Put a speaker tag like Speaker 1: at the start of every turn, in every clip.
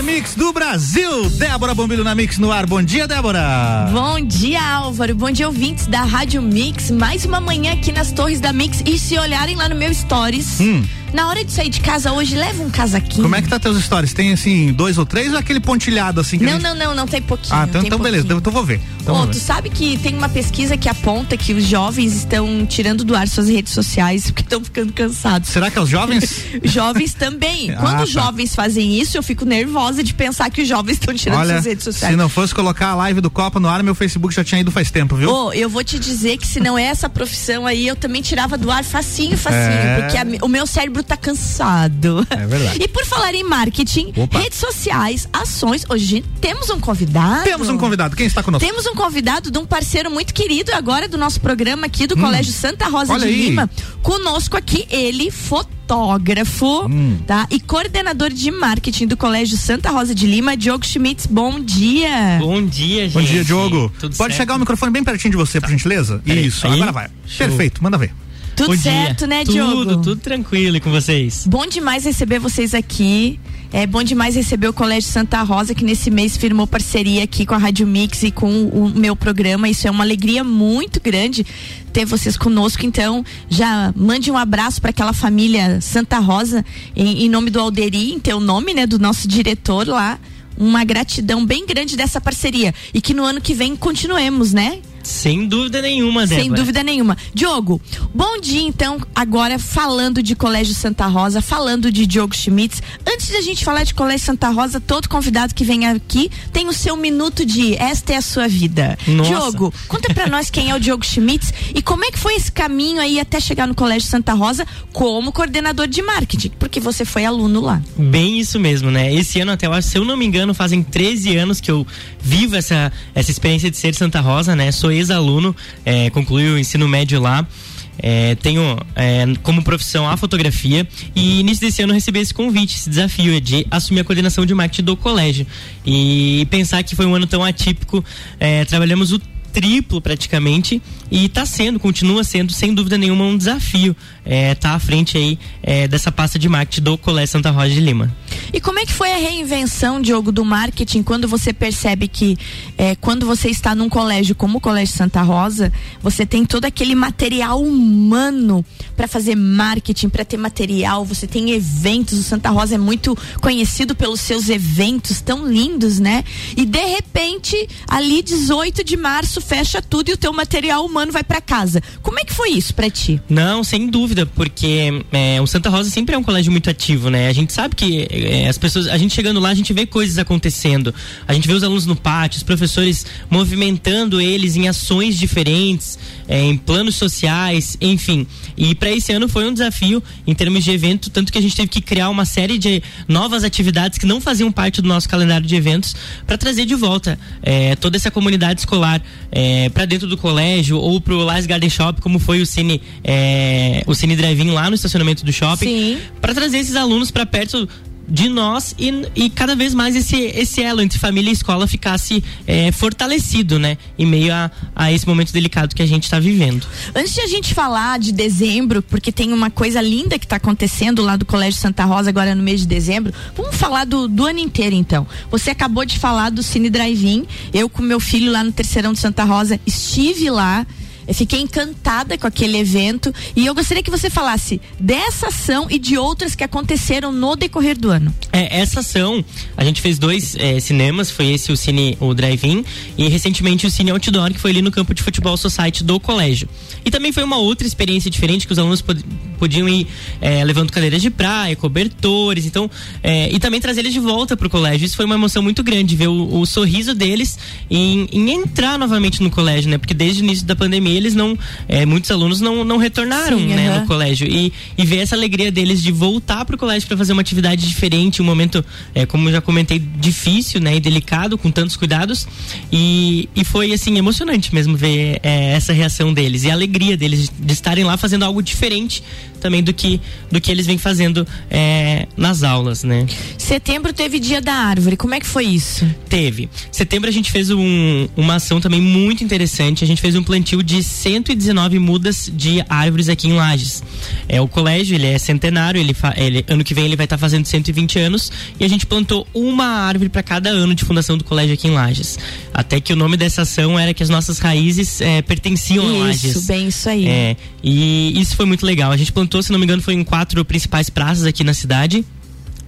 Speaker 1: Melhor mix do Brasil. Débora Bombilho na Mix no ar. Bom dia, Débora.
Speaker 2: Bom dia, Álvaro. Bom dia, ouvintes da Rádio Mix. Mais uma manhã aqui nas torres da Mix. E se olharem lá no meu Stories. Hum na hora de sair de casa hoje, leva um casaquinho.
Speaker 1: Como é que tá teus stories? Tem assim, dois ou três ou aquele pontilhado assim?
Speaker 2: não, gente... não, não, não tem pouquinho.
Speaker 1: Ah, então,
Speaker 2: então
Speaker 1: beleza, então vou ver. Então
Speaker 2: oh, tu sabe que tem uma pesquisa que aponta que os jovens estão tirando do ar suas redes sociais porque estão ficando cansados.
Speaker 1: Será que é os jovens?
Speaker 2: jovens também. Quando ah, os tá. jovens fazem isso, eu fico nervosa de pensar que os jovens estão tirando Olha, suas redes sociais.
Speaker 1: Se não fosse colocar a live do Copa no ar, meu Facebook já tinha ido faz tempo, viu?
Speaker 2: Oh, eu vou te dizer que se não é essa profissão aí, eu também tirava do ar facinho, facinho, é... porque a, o meu cérebro tá cansado.
Speaker 1: É verdade.
Speaker 2: E por falar em marketing, Opa. redes sociais, ações, hoje temos um convidado.
Speaker 1: Temos um convidado. Quem está conosco?
Speaker 2: Temos um convidado de um parceiro muito querido agora do nosso programa aqui do hum. Colégio Santa Rosa Olha de aí. Lima. Conosco aqui, ele, fotógrafo, hum. tá? E coordenador de marketing do Colégio Santa Rosa de Lima, Diogo Schmitz. Bom dia.
Speaker 3: Bom dia, gente.
Speaker 1: Bom dia, Diogo. Tudo Pode certo? chegar o microfone bem pertinho de você, tá. por gentileza? Isso, aí? agora vai. Show. Perfeito, manda ver.
Speaker 2: Tudo certo, né, Diogo?
Speaker 3: Tudo, tudo tranquilo e com vocês.
Speaker 2: Bom demais receber vocês aqui. É bom demais receber o Colégio Santa Rosa, que nesse mês firmou parceria aqui com a Rádio Mix e com o meu programa. Isso é uma alegria muito grande ter vocês conosco. Então, já mande um abraço para aquela família Santa Rosa, em, em nome do Alderi, em teu nome, né, do nosso diretor lá uma gratidão bem grande dessa parceria e que no ano que vem continuemos, né?
Speaker 3: Sem dúvida nenhuma, Débora.
Speaker 2: Sem dúvida nenhuma. Diogo, bom dia então, agora falando de Colégio Santa Rosa, falando de Diogo Schmitz. Antes de a gente falar de Colégio Santa Rosa, todo convidado que vem aqui tem o seu minuto de esta é a sua vida. Nossa. Diogo, conta pra nós quem é o Diogo Schmitz e como é que foi esse caminho aí até chegar no Colégio Santa Rosa como coordenador de marketing, porque você foi aluno lá.
Speaker 3: Bem isso mesmo, né? Esse ano até, se eu não me engano, fazem 13 anos que eu vivo essa, essa experiência de ser Santa Rosa, né? Sou ex-aluno, é, concluí o ensino médio lá. É, tenho é, como profissão a fotografia e início desse ano recebi esse convite, esse desafio de assumir a coordenação de marketing do colégio e pensar que foi um ano tão atípico, é, trabalhamos o triplo praticamente e está sendo, continua sendo sem dúvida nenhuma um desafio é, tá à frente aí é, dessa pasta de marketing do Colégio Santa Rosa de Lima.
Speaker 2: E como é que foi a reinvenção, Diogo, do marketing quando você percebe que é, quando você está num colégio como o Colégio Santa Rosa, você tem todo aquele material humano para fazer marketing, para ter material, você tem eventos, o Santa Rosa é muito conhecido pelos seus eventos tão lindos, né? E de repente, ali 18 de março fecha tudo e o teu material humano vai para casa. Como é que foi isso para ti?
Speaker 3: Não, sem dúvida porque é, o Santa Rosa sempre é um colégio muito ativo, né? A gente sabe que é, as pessoas, a gente chegando lá, a gente vê coisas acontecendo. A gente vê os alunos no pátio, os professores movimentando eles em ações diferentes, é, em planos sociais, enfim. E para esse ano foi um desafio em termos de evento, tanto que a gente teve que criar uma série de novas atividades que não faziam parte do nosso calendário de eventos para trazer de volta é, toda essa comunidade escolar é, para dentro do colégio ou pro Lais Garden Shop, como foi o Cine, é, o Cine Drive-In lá no estacionamento do shopping, para trazer esses alunos para perto de nós e, e cada vez mais esse, esse elo entre família e escola ficasse é, fortalecido, né? Em meio a, a esse momento delicado que a gente está vivendo.
Speaker 2: Antes de a gente falar de dezembro, porque tem uma coisa linda que está acontecendo lá do Colégio Santa Rosa agora no mês de dezembro, vamos falar do, do ano inteiro então. Você acabou de falar do Cine Drive-In, eu com meu filho lá no Terceirão de Santa Rosa estive lá, fiquei encantada com aquele evento e eu gostaria que você falasse dessa ação e de outras que aconteceram no decorrer do ano.
Speaker 3: É, essa ação, a gente fez dois é, cinemas, foi esse o Cine, o Drive-In e recentemente o Cine Outdoor, que foi ali no campo de futebol society do colégio. E também foi uma outra experiência diferente que os alunos pod podiam ir é, levando cadeiras de praia, cobertores, então, é, e também trazer eles de volta para o colégio. Isso foi uma emoção muito grande, ver o, o sorriso deles em, em entrar novamente no colégio, né? Porque desde o início da pandemia eles não, é, muitos alunos não, não retornaram, Sim, né, uhum. no colégio. E, e ver essa alegria deles de voltar pro colégio para fazer uma atividade diferente, um momento, é, como eu já comentei, difícil, né, e delicado, com tantos cuidados. E, e foi, assim, emocionante mesmo ver é, essa reação deles e a alegria deles de estarem lá fazendo algo diferente também do que do que eles vêm fazendo é, nas aulas, né?
Speaker 2: Setembro teve dia da árvore, como é que foi isso?
Speaker 3: Teve. Setembro a gente fez um, uma ação também muito interessante. A gente fez um plantio de 119 mudas de árvores aqui em Lages. É o colégio, ele é centenário, ele, ele ano que vem ele vai estar tá fazendo 120 anos e a gente plantou uma árvore para cada ano de fundação do colégio aqui em Lages. Até que o nome dessa ação era que as nossas raízes é, pertenciam
Speaker 2: isso,
Speaker 3: a Lages.
Speaker 2: Isso, bem isso aí.
Speaker 3: É, e isso foi muito legal. A gente plantou, se não me engano, foi em quatro principais praças aqui na cidade.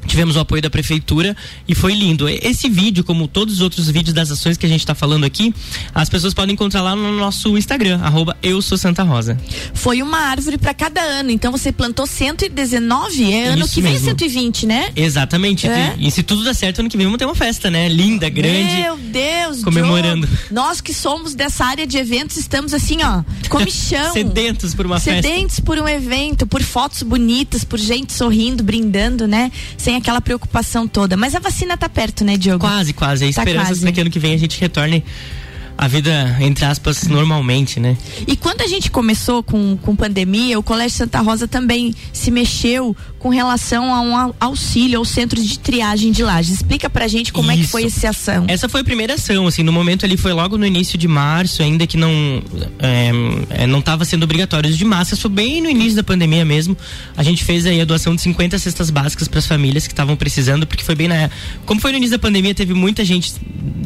Speaker 3: Tivemos o apoio da prefeitura e foi lindo. Esse vídeo, como todos os outros vídeos das ações que a gente está falando aqui, as pessoas podem encontrar lá no nosso Instagram, arroba eu sou Santa Rosa.
Speaker 2: Foi uma árvore para cada ano, então você plantou 119, é ano Isso que vem mesmo. 120, né?
Speaker 3: Exatamente. É? E, se tudo der certo, ano que vem vamos ter uma festa, né? Linda, grande.
Speaker 2: Meu Deus,
Speaker 3: comemorando.
Speaker 2: Nós que somos dessa área de eventos estamos assim, ó, comichão.
Speaker 3: Sedentos por uma
Speaker 2: sedentos
Speaker 3: festa.
Speaker 2: Sedentos por um evento, por fotos bonitas, por gente sorrindo, brindando, né? Sem sem aquela preocupação toda. Mas a vacina tá perto, né, Diogo?
Speaker 3: Quase, quase. A tá esperança é que ano que vem a gente retorne a vida, entre aspas, normalmente, né?
Speaker 2: E quando a gente começou com, com pandemia, o Colégio Santa Rosa também se mexeu com relação a um auxílio ao centro de triagem de lajes. Explica pra gente como Isso. é que foi essa ação.
Speaker 3: Essa foi a primeira ação, assim, no momento ali foi logo no início de março, ainda que não é, não estava sendo obrigatório de máscara, foi bem no início da pandemia mesmo. A gente fez aí a doação de 50 cestas básicas para as famílias que estavam precisando, porque foi bem na como foi no início da pandemia, teve muita gente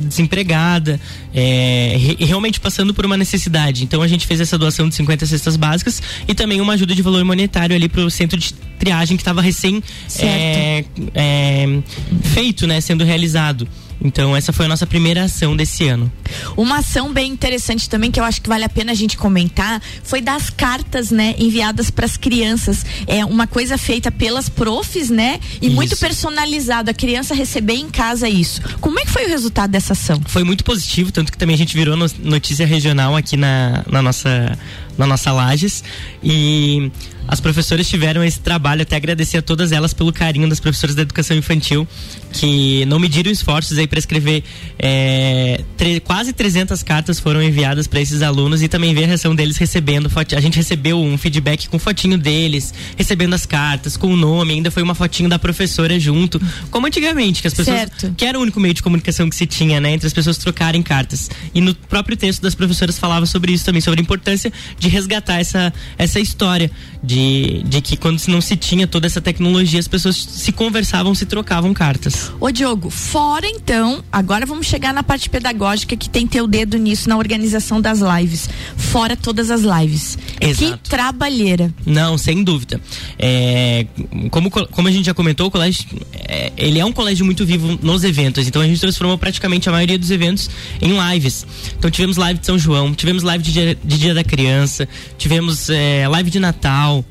Speaker 3: desempregada, é, re, realmente passando por uma necessidade. Então a gente fez essa doação de 50 cestas básicas e também uma ajuda de valor monetário ali para o centro de triagem que estava recém é, é, feito, né, sendo realizado. Então essa foi a nossa primeira ação desse ano.
Speaker 2: Uma ação bem interessante também que eu acho que vale a pena a gente comentar foi das cartas, né, enviadas para as crianças. É uma coisa feita pelas profs, né, e isso. muito personalizado a criança receber em casa isso. Como é que foi o resultado dessa ação?
Speaker 3: Foi muito positivo, tanto que também a gente virou notícia regional aqui na, na nossa na nossa Lages e as professoras tiveram esse trabalho, até agradecer a todas elas pelo carinho das professoras da educação infantil, que não mediram esforços aí para escrever é, quase 300 cartas foram enviadas para esses alunos e também ver a reação deles recebendo. A gente recebeu um feedback com fotinho deles, recebendo as cartas, com o nome, ainda foi uma fotinho da professora junto, como antigamente, que as pessoas. Certo. que era o único meio de comunicação que se tinha, né? Entre as pessoas trocarem cartas. E no próprio texto das professoras falava sobre isso também, sobre a importância de resgatar essa, essa história de, de que quando não se tinha toda essa tecnologia, as pessoas se conversavam, se trocavam cartas.
Speaker 2: Ô Diogo, fora então, agora vamos chegar na parte pedagógica que tem teu dedo nisso na organização das lives. Fora todas as lives.
Speaker 3: Exato.
Speaker 2: Que trabalheira.
Speaker 3: Não, sem dúvida. É, como, como a gente já comentou, o colégio, é, ele é um colégio muito vivo nos eventos, então a gente transformou praticamente a maioria dos eventos em lives. Então tivemos live de São João, tivemos live de Dia, de dia da Criança, tivemos é, live de Natal,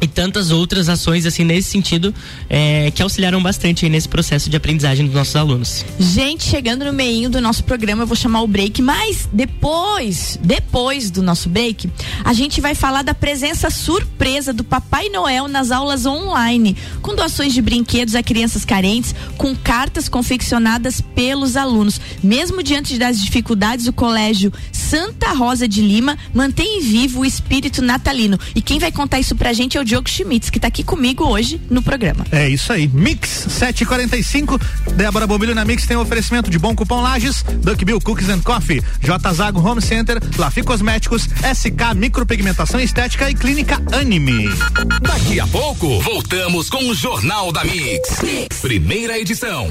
Speaker 3: e tantas outras ações assim nesse sentido é, que auxiliaram bastante nesse processo de aprendizagem dos nossos alunos.
Speaker 2: Gente, chegando no meio do nosso programa, eu vou chamar o break, mas depois, depois do nosso break, a gente vai falar da presença surpresa do Papai Noel nas aulas online, com doações de brinquedos a crianças carentes, com cartas confeccionadas pelos alunos. Mesmo diante das dificuldades, o colégio Santa Rosa de Lima mantém vivo o espírito natalino. E quem vai contar isso pra gente é o Diogo Schmitz, que está aqui comigo hoje no programa.
Speaker 1: É isso aí. Mix 745. Débora Bombilho na Mix tem um oferecimento de bom cupom Lages, Duck Bill Cookies and Coffee, J Zago Home Center, Lafi Cosméticos, SK Micropigmentação Estética e Clínica Anime.
Speaker 4: Daqui a pouco, voltamos com o Jornal da mix. mix. Primeira edição.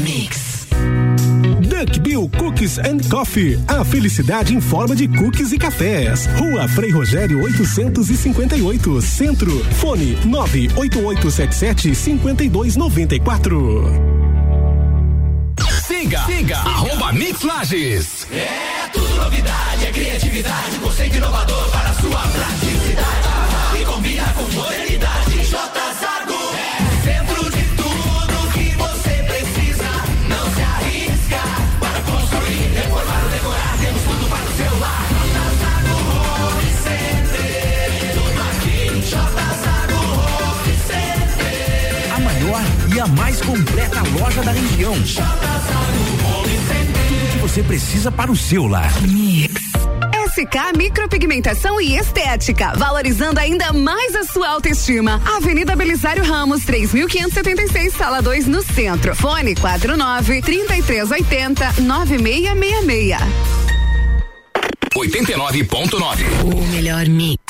Speaker 4: Mix.
Speaker 5: Duck Bill Cookies
Speaker 6: and Coffee. A felicidade em forma de cookies e cafés. Rua Frei Rogério 858, Centro. Fone 98877 5294.
Speaker 4: Siga, siga, arroba Mix Lages. É tudo novidade, é criatividade, conceito inovador para sua praticidade. E combina com modernidade.
Speaker 7: Loja da região. Tudo que você precisa para o seu lar.
Speaker 8: Mix. SK Micropigmentação e Estética, valorizando ainda mais a sua autoestima. Avenida Belisário Ramos, 3576, sala 2, no centro. Fone 49 3380 9666.
Speaker 4: 89.9.
Speaker 8: O melhor mix.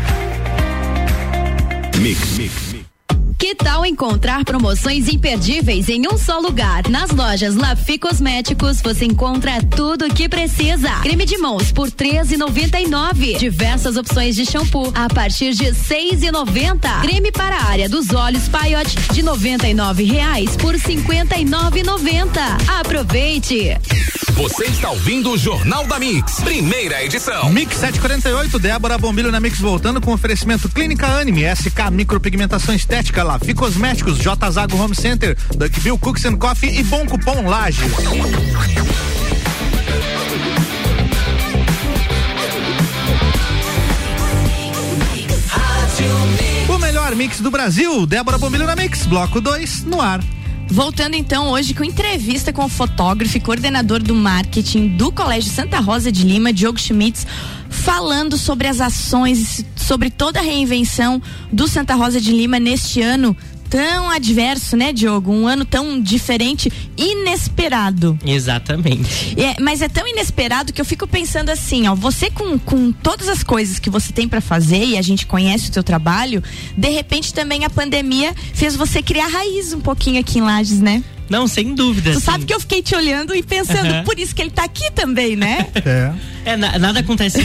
Speaker 4: Mix, mix.
Speaker 9: Tal encontrar promoções imperdíveis em um só lugar? Nas lojas Lafi Cosméticos você encontra tudo o que precisa. Creme de mãos por treze noventa e nove. Diversas opções de shampoo a partir de seis e noventa. Creme para a área dos olhos Paiote de noventa e nove reais por cinquenta e nove noventa. Aproveite!
Speaker 4: Você está ouvindo o Jornal da Mix, primeira edição.
Speaker 1: Mix 748, Débora Bombilho na Mix voltando com oferecimento Clínica Anime, SK Micropigmentação Estética, Lafi Cosméticos, J Zago Home Center, Duckbill Cooks and Coffee e Bom Cupom Lages. O melhor mix do Brasil, Débora Bombilho na Mix, bloco 2, no ar.
Speaker 2: Voltando então hoje com entrevista com o fotógrafo e coordenador do marketing do Colégio Santa Rosa de Lima, Diogo Schmitz, falando sobre as ações, sobre toda a reinvenção do Santa Rosa de Lima neste ano tão adverso, né, Diogo? Um ano tão diferente, inesperado.
Speaker 3: Exatamente.
Speaker 2: É, mas é tão inesperado que eu fico pensando assim, ó, você com, com todas as coisas que você tem para fazer e a gente conhece o seu trabalho, de repente também a pandemia fez você criar raiz um pouquinho aqui em Lages, né?
Speaker 3: Não, sem dúvida.
Speaker 2: Tu
Speaker 3: assim.
Speaker 2: sabe que eu fiquei te olhando e pensando,
Speaker 3: Aham.
Speaker 2: por isso que ele tá aqui também, né?
Speaker 1: É.
Speaker 3: É, na- nada acontece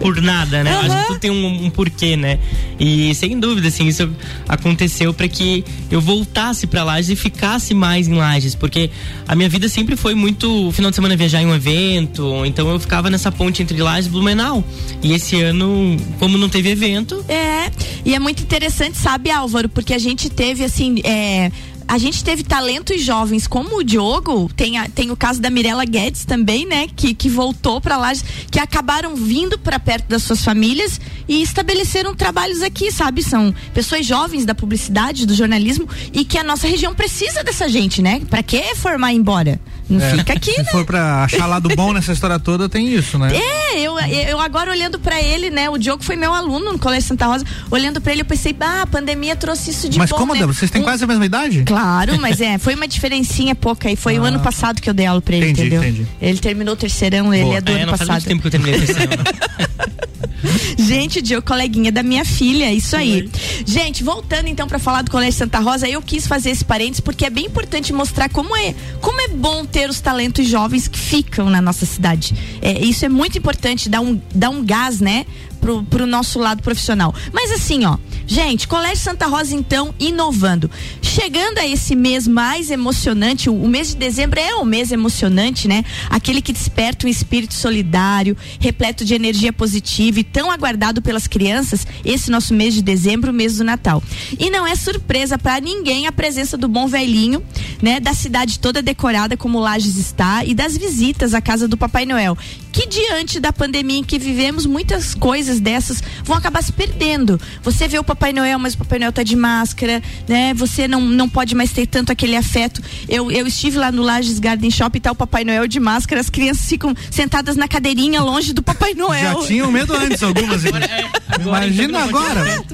Speaker 3: por nada, né? Acho que tudo tem um, um porquê, né? E sem dúvida, assim, isso aconteceu para que eu voltasse para Lages e ficasse mais em Lages, porque a minha vida sempre foi muito final de semana viajar em um evento, então eu ficava nessa ponte entre Lages e Blumenau. E esse ano, como não teve evento,
Speaker 2: É, e é muito interessante, sabe, Álvaro, porque a gente teve assim, é, a gente teve talentos jovens como o Diogo, tem, a- tem o caso da Mirella Guedes também, né, que, que voltou para lá, que acabaram vindo para perto das suas famílias e estabeleceram trabalhos aqui, sabe? São pessoas jovens da publicidade, do jornalismo e que a nossa região precisa dessa gente, né? Para que formar e ir embora? Não
Speaker 1: É,
Speaker 2: fica aqui,
Speaker 1: Se
Speaker 2: né?
Speaker 1: for pra achar lado bom nessa história toda, tem isso, né?
Speaker 2: É, eu, eu agora olhando pra ele, né? O Diogo foi meu aluno no Colégio Santa Rosa. Olhando pra ele, eu pensei, ah, a pandemia trouxe isso de
Speaker 1: Mas
Speaker 2: bom.
Speaker 1: como,
Speaker 2: né?
Speaker 1: Vocês têm
Speaker 2: Um-
Speaker 1: quase a mesma idade?
Speaker 2: Claro, mas é, foi uma diferencinha pouca aí. Foi o ano passado que eu dei aula pra ele,
Speaker 1: Ah. Entendi,
Speaker 2: entendeu?
Speaker 1: entendi.
Speaker 2: Ele terminou o terceirão, ele
Speaker 1: Boa.
Speaker 2: é do
Speaker 3: é,
Speaker 2: ano
Speaker 3: não faz
Speaker 2: passado.
Speaker 3: muito tempo que eu terminei o terceiro.
Speaker 2: Gente, o Diogo, coleguinha da minha filha, isso aí. Gente, voltando então pra falar do Colégio Santa Rosa, eu quis fazer esse parênteses porque é bem importante mostrar como é, como é bom ter os talentos jovens que ficam na nossa cidade. É, isso é muito importante, dar um, dar um gás, né? Pro, pro nosso lado profissional. Mas assim, ó, gente, Colégio Santa Rosa, então, inovando. Chegando a esse mês mais emocionante, o, mês de dezembro é o mês emocionante, né? Aquele que desperta um espírito solidário, repleto de energia positiva e tão aguardado pelas crianças, esse nosso mês de dezembro, mês do Natal. E não é surpresa para ninguém a presença do bom velhinho, né? Da cidade toda decorada como Lages está e das visitas à casa do Papai Noel. Que diante da pandemia em que vivemos, muitas coisas dessas vão acabar se perdendo. Você vê o Papai Noel, mas o Papai Noel tá de máscara, né? Você não, não pode mais ter tanto aquele afeto. Eu, eu estive lá no Lages Garden Shop e tá o Papai Noel de máscara, as crianças ficam sentadas na cadeirinha longe do Papai Noel.
Speaker 1: Já tinham medo antes algumas.
Speaker 3: É, agora
Speaker 1: Imagina
Speaker 3: então
Speaker 1: agora.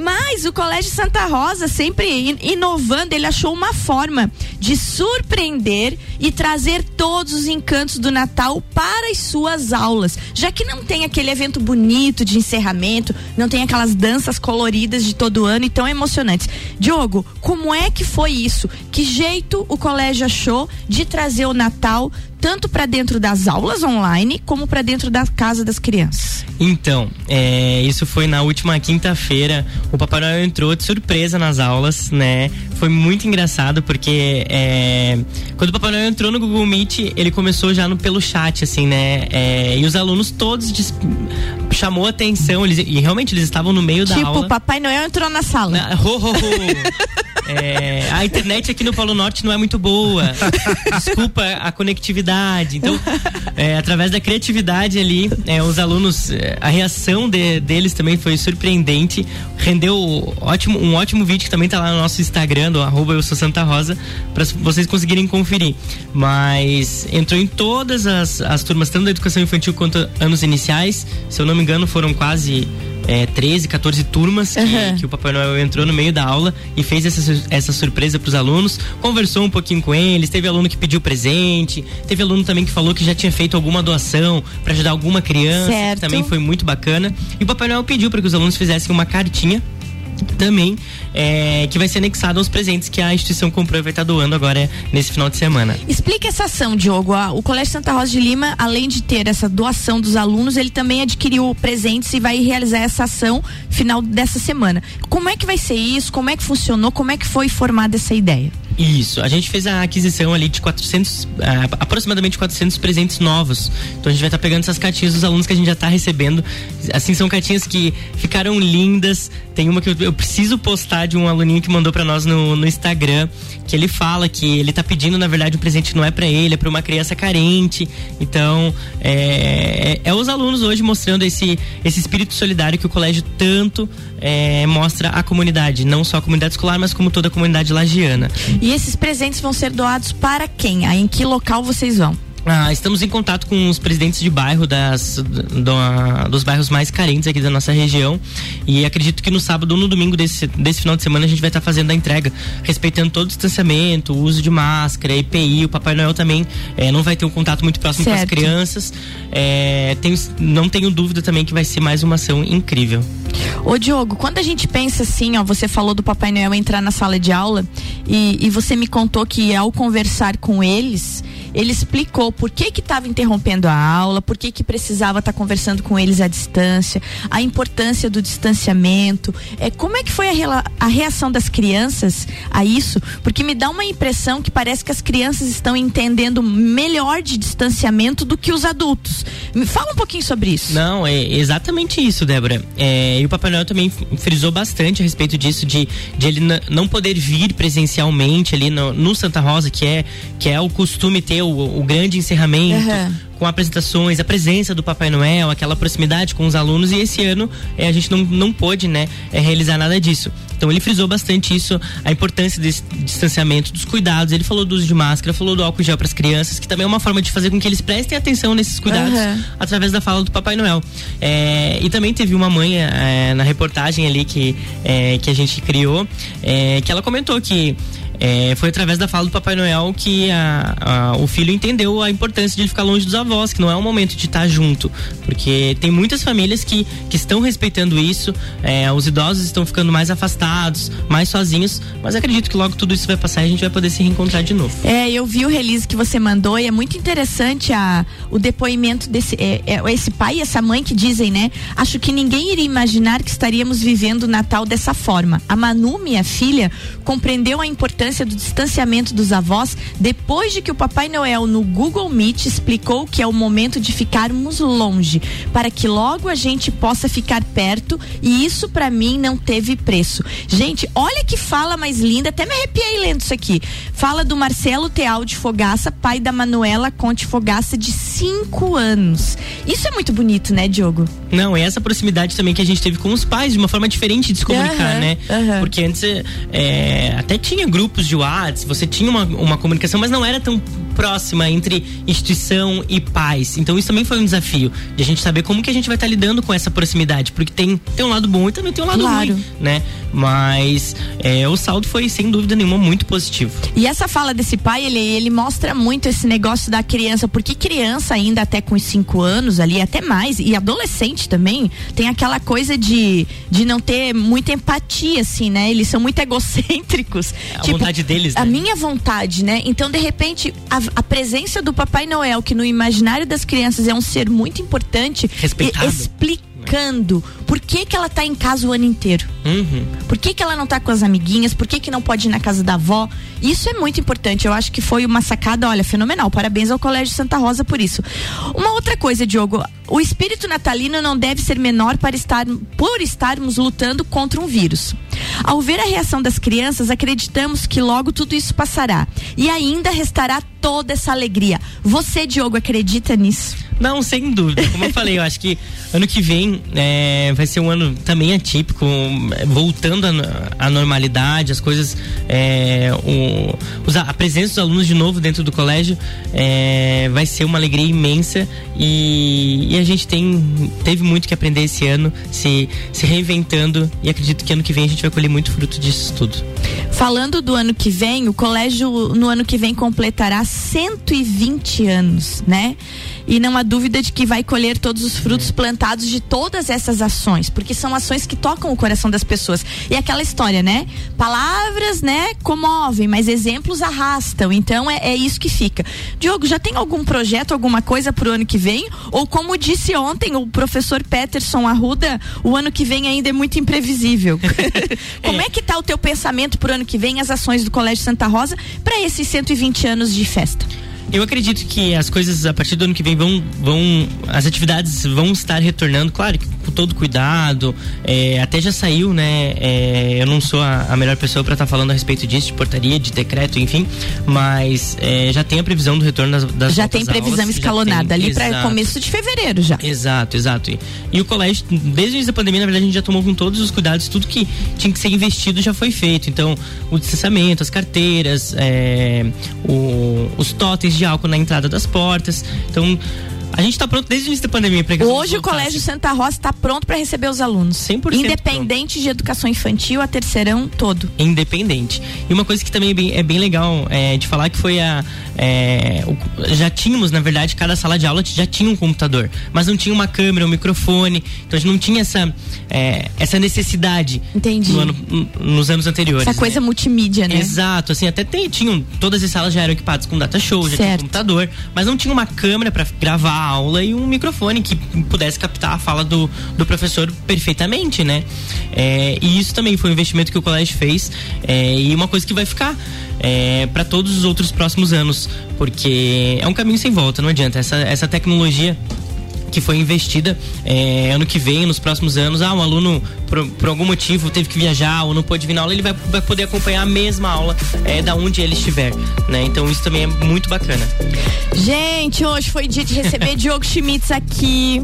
Speaker 2: Mas o Colégio Santa Rosa, sempre in- inovando, ele achou uma forma de surpreender e trazer todos os encantos do Natal para as suas aulas. Já que não tem aquele evento bonito de encerramento, não tem aquelas danças coloridas de todo ano e tão emocionantes. Diogo, como é que foi isso? Que jeito o colégio achou de trazer o Natal tanto para dentro das aulas online como para dentro da casa das crianças?
Speaker 3: Então, é, isso foi na última quinta-feira. O Papai Noel entrou de surpresa nas aulas, né? Foi muito engraçado porque é, quando o Papai Noel entrou no Google Meet, ele começou já no, pelo chat, assim, né? É, e os alunos todos chamou atenção, eles, e realmente eles estavam no meio da
Speaker 2: tipo,
Speaker 3: aula.
Speaker 2: o Papai Noel entrou na sala.
Speaker 3: Na- ho, ho, ho. É, a internet aqui no Polo Norte não é muito boa. Desculpa a conectividade. Então, é, através da criatividade ali, é, os alunos, é, a reação de- deles também foi surpreendente. Rendeu ótimo, um ótimo vídeo que também tá lá no nosso Instagram, do arroba eu sou Santa Rosa, para vocês conseguirem conferir. Mas entrou em todas as, as turmas, tanto da educação infantil quanto anos iniciais. Se eu não me engano, foram quase é, 13, 14 turmas que,
Speaker 2: Uhum.
Speaker 3: que o Papai Noel entrou no meio da aula e fez essa, essa surpresa para os alunos, conversou um pouquinho com eles, teve aluno que pediu presente, teve aluno também que falou que já tinha feito alguma doação para ajudar alguma criança,
Speaker 2: Certo.
Speaker 3: que também foi muito bacana. E o Papai Noel pediu para que os alunos fizessem uma cartinha também é, que vai ser anexada aos presentes que a instituição comprou e vai estar doando agora nesse final de semana.
Speaker 2: Explica essa ação, Diogo. O Colégio Santa Rosa de Lima, além de ter essa doação dos alunos, ele também adquiriu presentes e vai realizar essa ação final dessa semana. Como é que vai ser isso? Como é que funcionou? Como é que foi formada essa ideia?
Speaker 3: Isso, a gente fez a aquisição ali de 400, ah, aproximadamente 400 presentes novos. Então a gente vai estar pegando essas cartinhas dos alunos que a gente já está recebendo. Assim, são cartinhas que ficaram lindas. Tem uma que eu, eu preciso postar de um aluninho que mandou para nós no, no Instagram, que ele fala que ele tá pedindo, na verdade, um presente não é para ele, é para uma criança carente. Então, é, é, é os alunos hoje mostrando esse, esse espírito solidário que o colégio tanto é, mostra à comunidade, não só a comunidade escolar, mas como toda a comunidade lagiana.
Speaker 2: E esses presentes vão ser doados para quem? Aí, em que local vocês vão?
Speaker 3: Ah, estamos em contato com os presidentes de bairro das, do- dos bairros mais carentes aqui da nossa região e acredito que no sábado ou no domingo desse, desse final de semana a gente vai estar fazendo a entrega, respeitando todo o distanciamento, o uso de máscara, EPI, o Papai Noel também eh, não vai ter um contato muito próximo com as
Speaker 2: Certo.
Speaker 3: crianças. Eh, tenho- não tenho dúvida também que vai ser mais uma ação incrível.
Speaker 2: Ô Diogo, quando a gente pensa assim, ó, você falou do Papai Noel entrar na sala de aula e, e você me contou que ao conversar com eles, ele explicou por que que estava interrompendo a aula, por que que precisava estar conversando com eles à distância, a importância do distanciamento. É, como é que foi a, a reação das crianças a isso? Porque me dá uma impressão que parece que as crianças estão entendendo melhor de distanciamento do que os adultos. Me fala um pouquinho sobre isso.
Speaker 3: Não, é exatamente isso, Débora. É, o Papai Noel também frisou bastante a respeito disso, de, de ele não poder vir presencialmente ali no, no Santa Rosa, que é, que é o costume ter o, o grande encerramento.
Speaker 2: Aham.
Speaker 3: Com apresentações, a presença do Papai Noel, aquela proximidade com os alunos, e esse ano é, a gente não, não pôde né, é, realizar nada disso. Então ele frisou bastante isso, a importância desse distanciamento, dos cuidados. Ele falou do uso de máscara, falou do álcool gel para as crianças, que também é uma forma de fazer com que eles prestem atenção nesses cuidados
Speaker 2: Aham.
Speaker 3: através da fala do Papai Noel. É, e também teve uma mãe é, na reportagem ali que, é, que a gente criou, é, que ela comentou que é, foi através da fala do Papai Noel que a- a- o filho entendeu a importância de ele ficar longe dos avós, que não é o momento de estar junto. Porque tem muitas famílias que, que estão respeitando isso, é, os idosos estão ficando mais afastados, mais sozinhos, mas acredito que logo tudo isso vai passar e a gente vai poder se reencontrar de novo.
Speaker 2: É, eu vi o release que você mandou e é muito interessante a, o depoimento desse é, é, esse pai e essa mãe que dizem, né? Acho que ninguém iria imaginar que estaríamos vivendo o Natal dessa forma. A Manu, minha filha, compreendeu a importância importância do distanciamento dos avós depois de que o Papai Noel no Google Meet explicou que é o momento de ficarmos longe, para que logo a gente possa ficar perto e isso para mim não teve preço. Gente, olha que fala mais linda, até me arrepiei lendo isso aqui. Fala do Marcelo Teal de Fogaça, pai da Manuela Conte Fogaça de 5 anos. Isso é muito bonito, né, Diogo?
Speaker 3: Não, é essa proximidade também que a gente teve com os pais, de uma forma diferente de se comunicar,
Speaker 2: Aham,
Speaker 3: né?
Speaker 2: aham.
Speaker 3: Porque antes é, até tinha grupos de WhatsApp, você tinha uma, uma comunicação, mas não era tão próxima entre instituição e pais. Então isso também foi um desafio, de a gente saber como que a gente vai estar lidando com essa proximidade, porque tem, tem um lado bom e também tem um lado
Speaker 2: Claro.
Speaker 3: ruim, né? Mas é, o saldo foi, sem dúvida nenhuma, muito positivo.
Speaker 2: E essa fala desse pai, ele, ele mostra muito esse negócio da criança, porque criança ainda até com os 5 anos ali, até mais, e adolescente também, tem aquela coisa de, de não ter muita empatia, assim, né? Eles são muito egocêntricos.
Speaker 3: A vontade deles,
Speaker 2: A
Speaker 3: né?
Speaker 2: minha vontade, né? Então, de repente, a, a presença do Papai Noel, que no imaginário das crianças é um ser muito importante,
Speaker 3: Respeitado.
Speaker 2: e- explicando por que, que ela tá em casa o ano inteiro.
Speaker 3: Uhum.
Speaker 2: Por que, que ela não tá com as amiguinhas? Por que, que não pode ir na casa da avó? Isso é muito importante. Eu acho que foi uma sacada, olha, fenomenal. Parabéns ao Colégio Santa Rosa por isso. Uma outra coisa, Diogo. O espírito natalino não deve ser menor para estar, por estarmos lutando contra um vírus. Ao ver a reação das crianças, acreditamos que logo tudo isso passará. E ainda restará toda essa alegria. Você, Diogo, acredita nisso?
Speaker 3: Não, sem dúvida. Como eu falei, eu acho que ano que vem é, vai ser um ano também atípico, voltando à no- à normalidade, as coisas. é, o- a presença dos alunos de novo dentro do colégio é, vai ser uma alegria imensa e, e a gente tem, teve muito que aprender esse ano, se, se reinventando e acredito que ano que vem a gente vai colher muito fruto disso tudo.
Speaker 2: Falando do ano que vem, o colégio no ano que vem completará 120 anos, né? E não há dúvida de que vai colher todos os frutos plantados de todas essas ações, porque são ações que tocam o coração das pessoas. E aquela história, né? Palavras, né, comovem, mas exemplos arrastam. Então é, é isso que fica. Diogo, já tem algum projeto, alguma coisa pro ano que vem? Ou como disse ontem o professor Peterson Arruda, o ano que vem ainda é muito imprevisível. como é que tá o teu pensamento pro ano que vem, as ações do Colégio Santa Rosa para esses 120 anos de festa?
Speaker 3: Eu acredito que as coisas a partir do ano que vem vão, vão as atividades vão estar retornando, claro, que com todo cuidado. é, até já saiu, né? é, eu não sou a, a melhor pessoa para estar falando a respeito disso, de portaria, de decreto, enfim, mas é, já tem a previsão do retorno das, das
Speaker 2: já tem previsão
Speaker 3: aulas,
Speaker 2: escalonada
Speaker 3: tem,
Speaker 2: ali para começo de fevereiro já.
Speaker 3: Exato, exato. E, e o colégio, desde o início da pandemia, na verdade, a gente já tomou com todos os cuidados, tudo que tinha que ser investido já foi feito. Então, o distanciamento, as carteiras, é, os totens de álcool na entrada das portas. Então, a gente está pronto desde o início da pandemia para
Speaker 2: Hoje o. Colégio Santa Rosa está pronto para receber os alunos.
Speaker 3: 100%
Speaker 2: Independente de educação infantil a terceirão todo.
Speaker 3: independente. E uma coisa que também é bem, é bem legal é, de falar que foi a. é, já tínhamos, na verdade, cada sala de aula já tinha um computador, mas não tinha uma câmera, um microfone. Então a gente não tinha essa, é, essa necessidade
Speaker 2: Entendi.
Speaker 3: no ano- nos anos anteriores.
Speaker 2: Essa coisa
Speaker 3: né?
Speaker 2: multimídia, né?
Speaker 3: Exato, assim, até tem, tinham, todas as salas já eram equipadas com data show, já tinha um
Speaker 2: Certo.
Speaker 3: computador, mas não tinha uma câmera para gravar a aula e um microfone que pudesse captar a fala do, do professor perfeitamente, né? É, e isso também foi um investimento que o colégio fez é, e uma coisa que vai ficar para todos os outros próximos anos, porque é um caminho sem volta, não adianta. Essa, essa tecnologia que foi investida é, ano que vem, nos próximos anos. Ah, um aluno, por, por algum motivo, teve que viajar ou não pôde vir na aula, ele vai, vai poder acompanhar a mesma aula é, da onde ele estiver. Né? Então isso também é muito bacana.
Speaker 2: Gente, hoje foi dia de receber Diogo Schmitz aqui.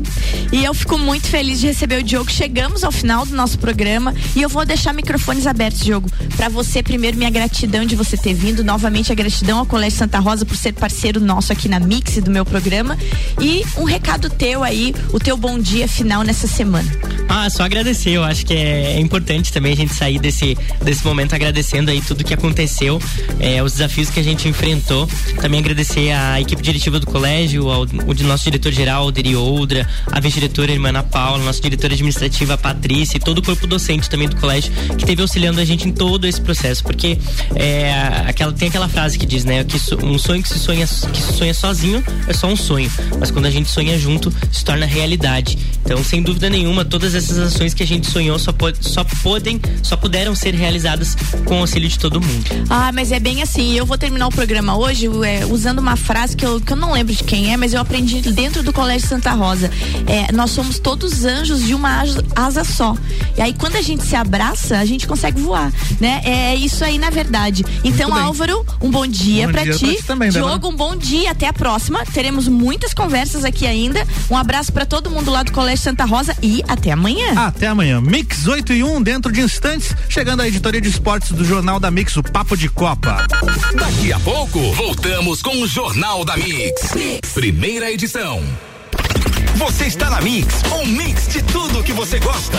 Speaker 2: E eu fico muito feliz de receber o Diogo. Chegamos ao final do nosso programa e eu vou deixar microfones abertos, Diogo. Para você, primeiro, minha gratidão de você ter vindo. Novamente, a gratidão ao Colégio Santa Rosa por ser parceiro nosso aqui na Mix do meu programa. E um recado teu aí, o teu bom dia final nessa semana.
Speaker 3: Ah, só agradecer. Eu acho que é, é importante também a gente sair desse, desse momento agradecendo aí tudo que aconteceu, é, os desafios que a gente enfrentou. Também agradecer à equipe diretiva do colégio, ao nosso diretor-geral, Deri Oldra, a vice-diretora irmã Ana Paula, nossa diretora administrativa, a Patrícia, e todo o corpo docente também do colégio, que esteve auxiliando a gente em todo esse processo. Porque é, aquela, tem aquela frase que diz, né, que um sonho que se sonha, que se sonha sozinho é só um sonho. Mas quando a gente sonha junto, se torna realidade. Então, sem dúvida nenhuma, todas essas ações que a gente sonhou só, pod só podem, só puderam ser realizadas com o auxílio de todo mundo.
Speaker 2: Ah, mas é bem assim. Eu vou terminar o programa hoje é, usando uma frase que eu, que eu não lembro de quem é, mas eu aprendi dentro do Colégio Santa Rosa. É, nós somos todos anjos de uma asa só. E aí, quando a gente se abraça, a gente consegue voar, né? É isso aí, na verdade. Então, Álvaro, um bom dia para ti. ti também, Diogo, um bom dia. Até a próxima. Teremos muitas conversas aqui ainda. Um abraço para todo mundo lá do Colégio Santa Rosa e até amanhã.
Speaker 1: Até amanhã. Mix 8 e 1, dentro de instantes, chegando a editoria de esportes do Jornal da Mix, o Papo de Copa.
Speaker 4: Daqui a pouco, voltamos com o Jornal da mix. mix. Primeira edição. Você está na Mix, um mix de tudo que você gosta.